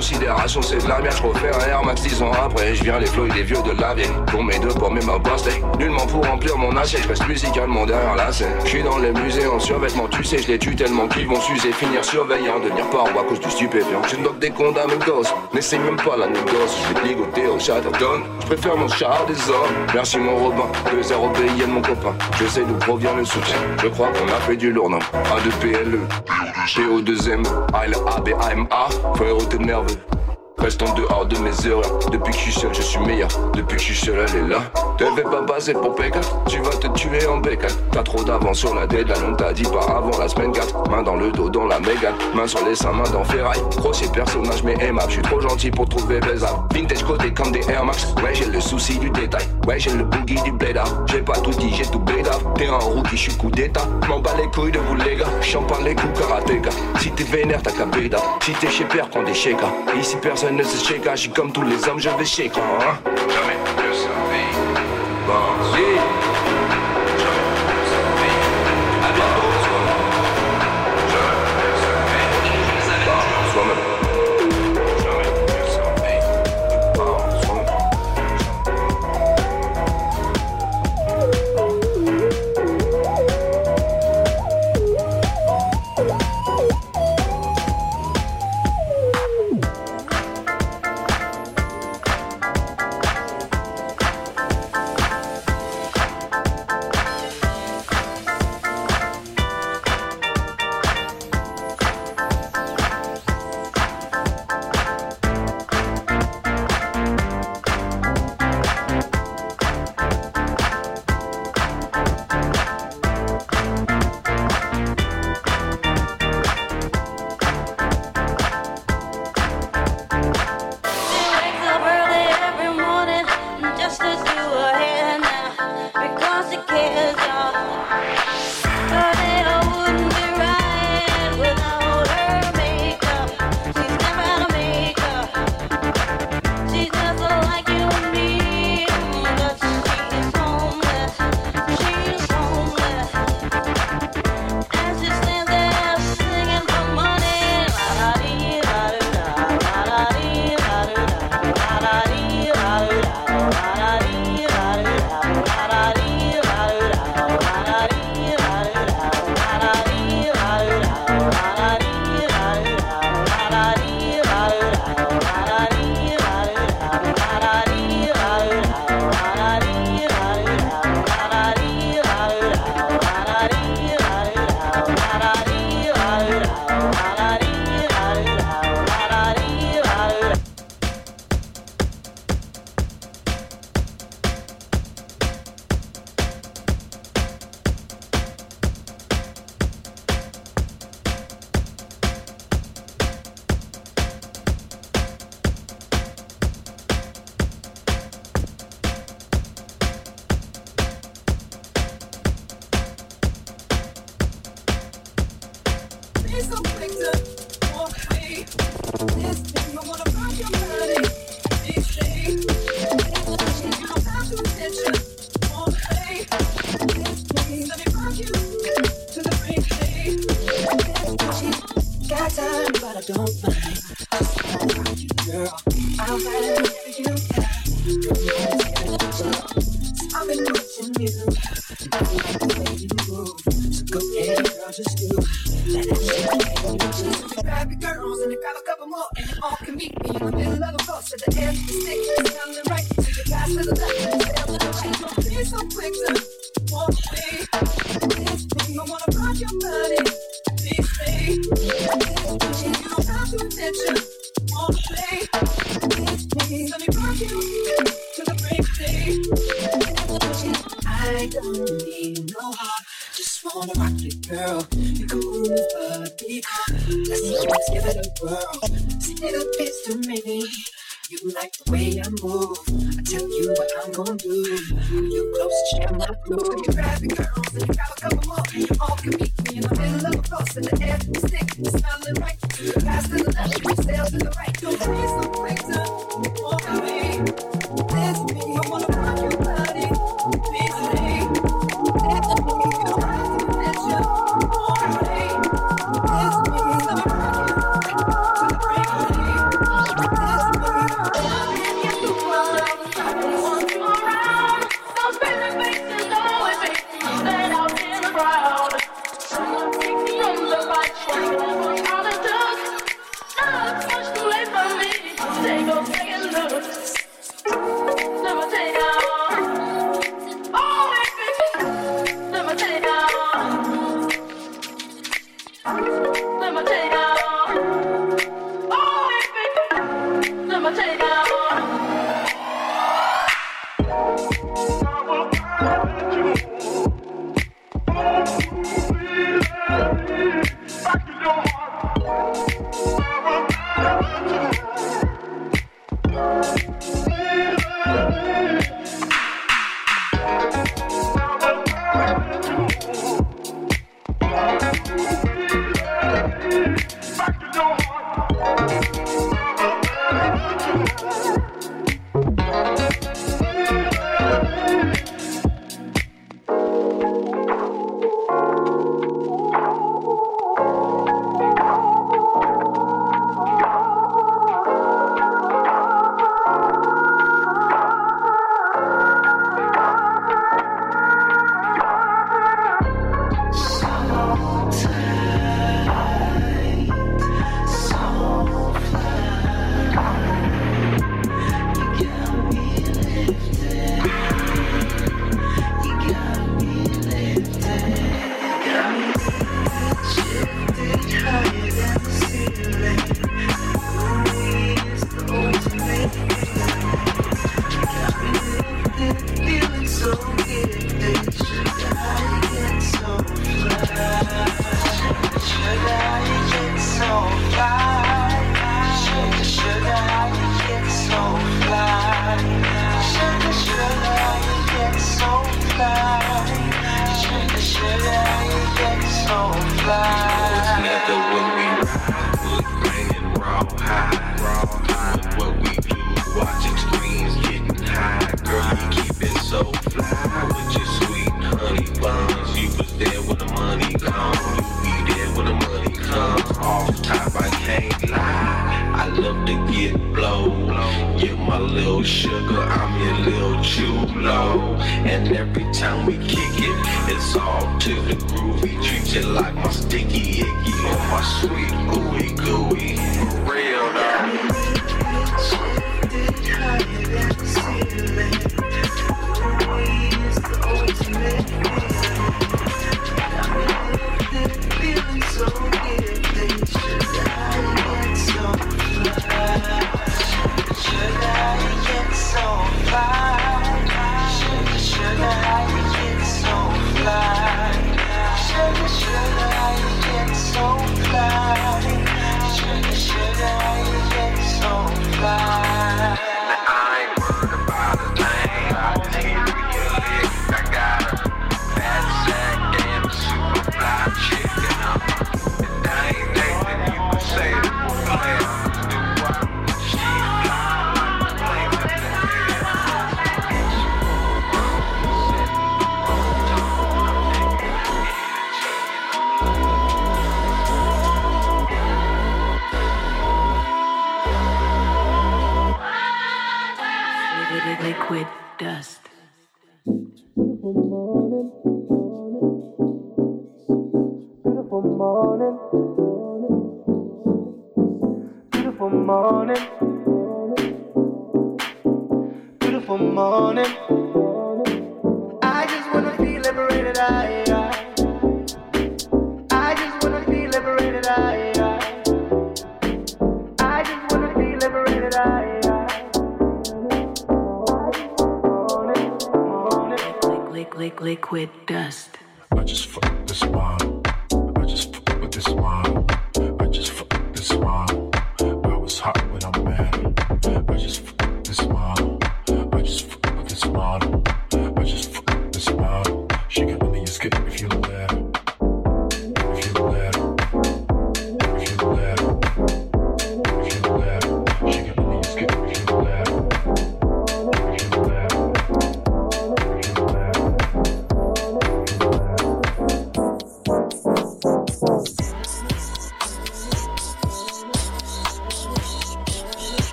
Considérations, c'est de la merde. Je refais un Air Max 10 ans après. Je viens les flots les vieux de la vieille. Pour mes deux pommes et ma pastèque. Nullement pour remplir mon assiette. Je reste musicalement derrière la scène. Je suis dans les musées en survêtement. Tu sais, je les tue tellement qu'ils vont s'user. Finir surveillant, devenir paro à cause du stupéfiant. Je bloque des comptes à mes gosses. N'essaye même pas la négoce. Je vais te ligoter au Chatterton. Je préfère mon char des hommes. Merci mon Robin. Deux zéro payé de mon copain. Je sais d'où provient le soutien. Je crois qu'on a fait du lourd, non. A2PLE. PO2M. ALABAMA. Frérot, t'es nerveux. Reste en dehors de mes erreurs. Depuis que je suis seul, je suis meilleur. Depuis que je suis seul, elle est là. Te fais pas passer pour Pékin. Tu vas te tuer en bécane. T'as trop d'avance sur la deadline. On t'a dit pas avant la semaine 4. Main dans le dos, dans la mégane. Main sur les seins, main dans ferraille. Grossier personnage, mais aimable. Je suis trop gentil pour trouver baisable. Vintage côté comme des Air Max. Ouais, j'ai le souci du détail. Ouais, j'ai le boogie du bled J'ai pas tout dit, j'ai tout bled T'es un rookie, je suis coup d'état. M'en bats les couilles de vous, les gars. Champagne les coups karatéka. Si t'es vénère, t'as qu'à béda. Si t'es chez père, prends des shakers. Ici personne ne se shake. Je suis comme tous les hommes, je vais shake. Hein.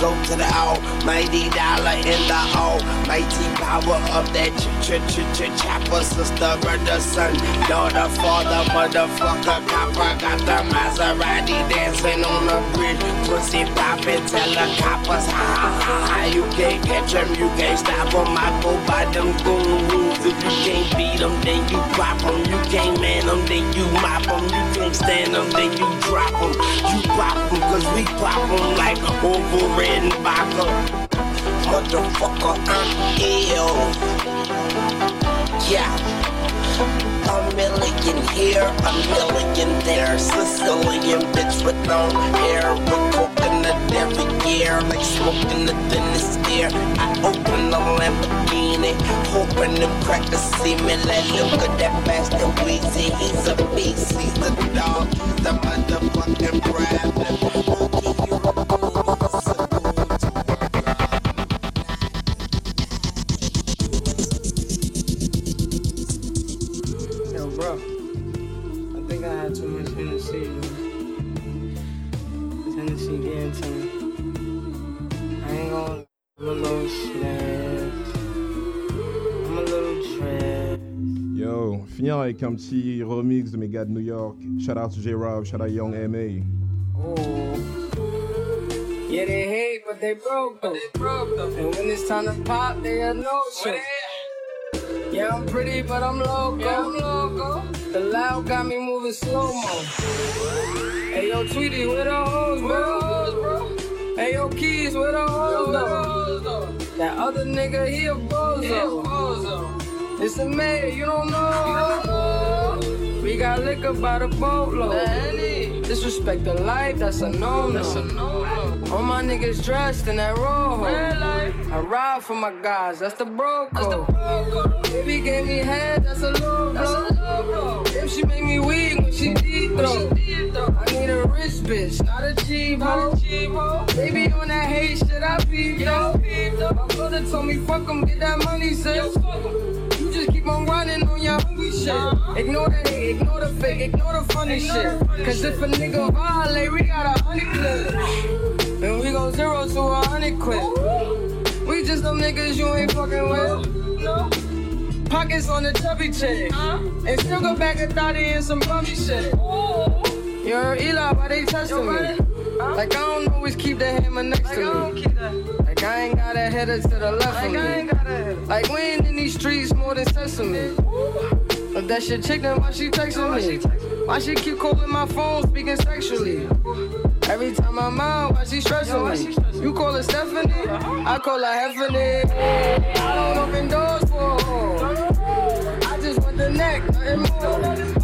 go to the almighty dollar in the of that ch ch ch ch chopper, sister, brother, son, daughter, father, motherfucker, copper, got the Maserati dancing on the bridge, pussy poppin', tell the coppers, ha ha ha ha, you can't catch him, you can't stop him, I go by them goon rules, if you can't beat him, then you pop him, you can't man him, then you mop him, you can't stand him, then you drop him, you pop him, cause we pop him like over red and vodka motherfucker, I'm ill. Yeah. A million here, a million there. Sicilian bitch with no hair, with coconut every year, like smoking the thinnest air. I open the Lamborghini, hoping them crack the me. Like, look at that bastard Weezy, he's a beast, he's a dog, he's a motherfucking rabbit. Finir avec un petit remix de mes gars de New York. Shout out to J-Rob, shout out Young M.A. Oh. Yeah, they hate, but they broke though. And when it's time to pop, they are no shit. Yeah, I'm pretty, but I'm loco. The loud got me moving slow mo. Hey yo, Tweety, where the hoes, bro? Hey yo, Keys, where the hoes, though? That other nigga, he a bozo. It's a mayor, you don't know. We got liquor by the boatload. Disrespect the life, that's a no-no. All my niggas dressed in that rojo. I ride for my guys, that's the bro code. Baby gave me head, that's a low blow. If she make me weak when she deep throw. I need a rich bitch, not a cheap hoe. Baby on that hate shit, I peep though. My brother told me fuck 'em, get that money, sis. You just keep on running on your hungry shit. Ignore the hate, ignore the fake, ignore the funny shit. Cause if a nigga violate, we got a hundred clip. And we go zero to a hundred quid. We just them niggas you ain't fucking with. No Pockets on the chubby chick. And still go back and thought and some bummy shit. You're Eli, why they testing me? Like I don't always keep the hammer next to me. I Like I ain't got a header to the left of me. Like we ain't in these streets more than sesame. If that shit chick, then why she texting me? Why she keep calling my phone, speaking sexually? Every time I'm out, why she stressing me? You call her Stephanie, I call her Heffany. I don't open doors for her. I just want the neck, nothing more.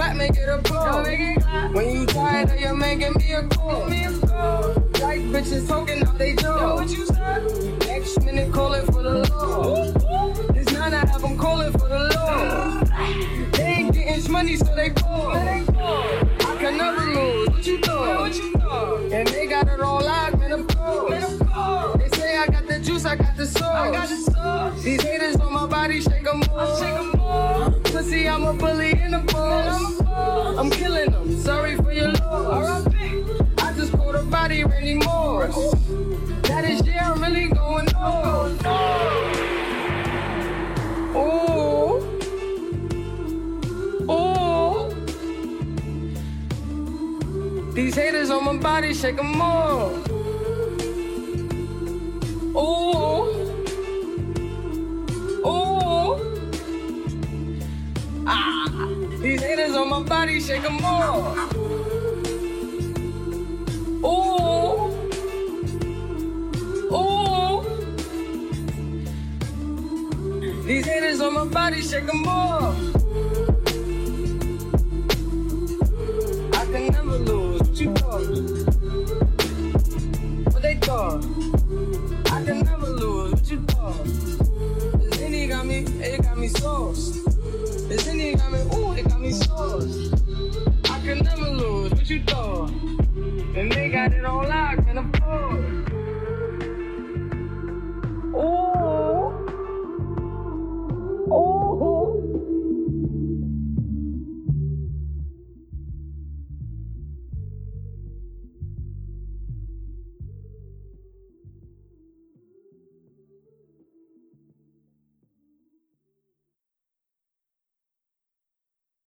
Shorty, make it clap, make it a pro. When you tired of your man, give me a call. Like bitches talking out they door. Next minute, calling for the law. This nine, I have them calling for the law. They ain't getting money, so they call. I can never lose. What you thought? And they got it all locked, juice, I got the sauce. These haters on my body, shake 'em more. Pussy, I'm a bully in the boss. I'm killing them, sorry for your loss. I just called a body Randy Morris. That is, yeah, I'm really going on. Ooh. Ooh. These haters on my body, shake 'em more. Ooh. Ooh. Ah. These haters on my body, shake 'em more. Ooh. Ooh. These haters on my body, shake 'em more. I can never lose. What you thought? What they thought? I can never lose. What you thought? This Henny got me, it got me sauced. This Henny got me, ooh, it got me sauced. I can never lose. What you thought? And they got it all of course. Ooh. Ooh.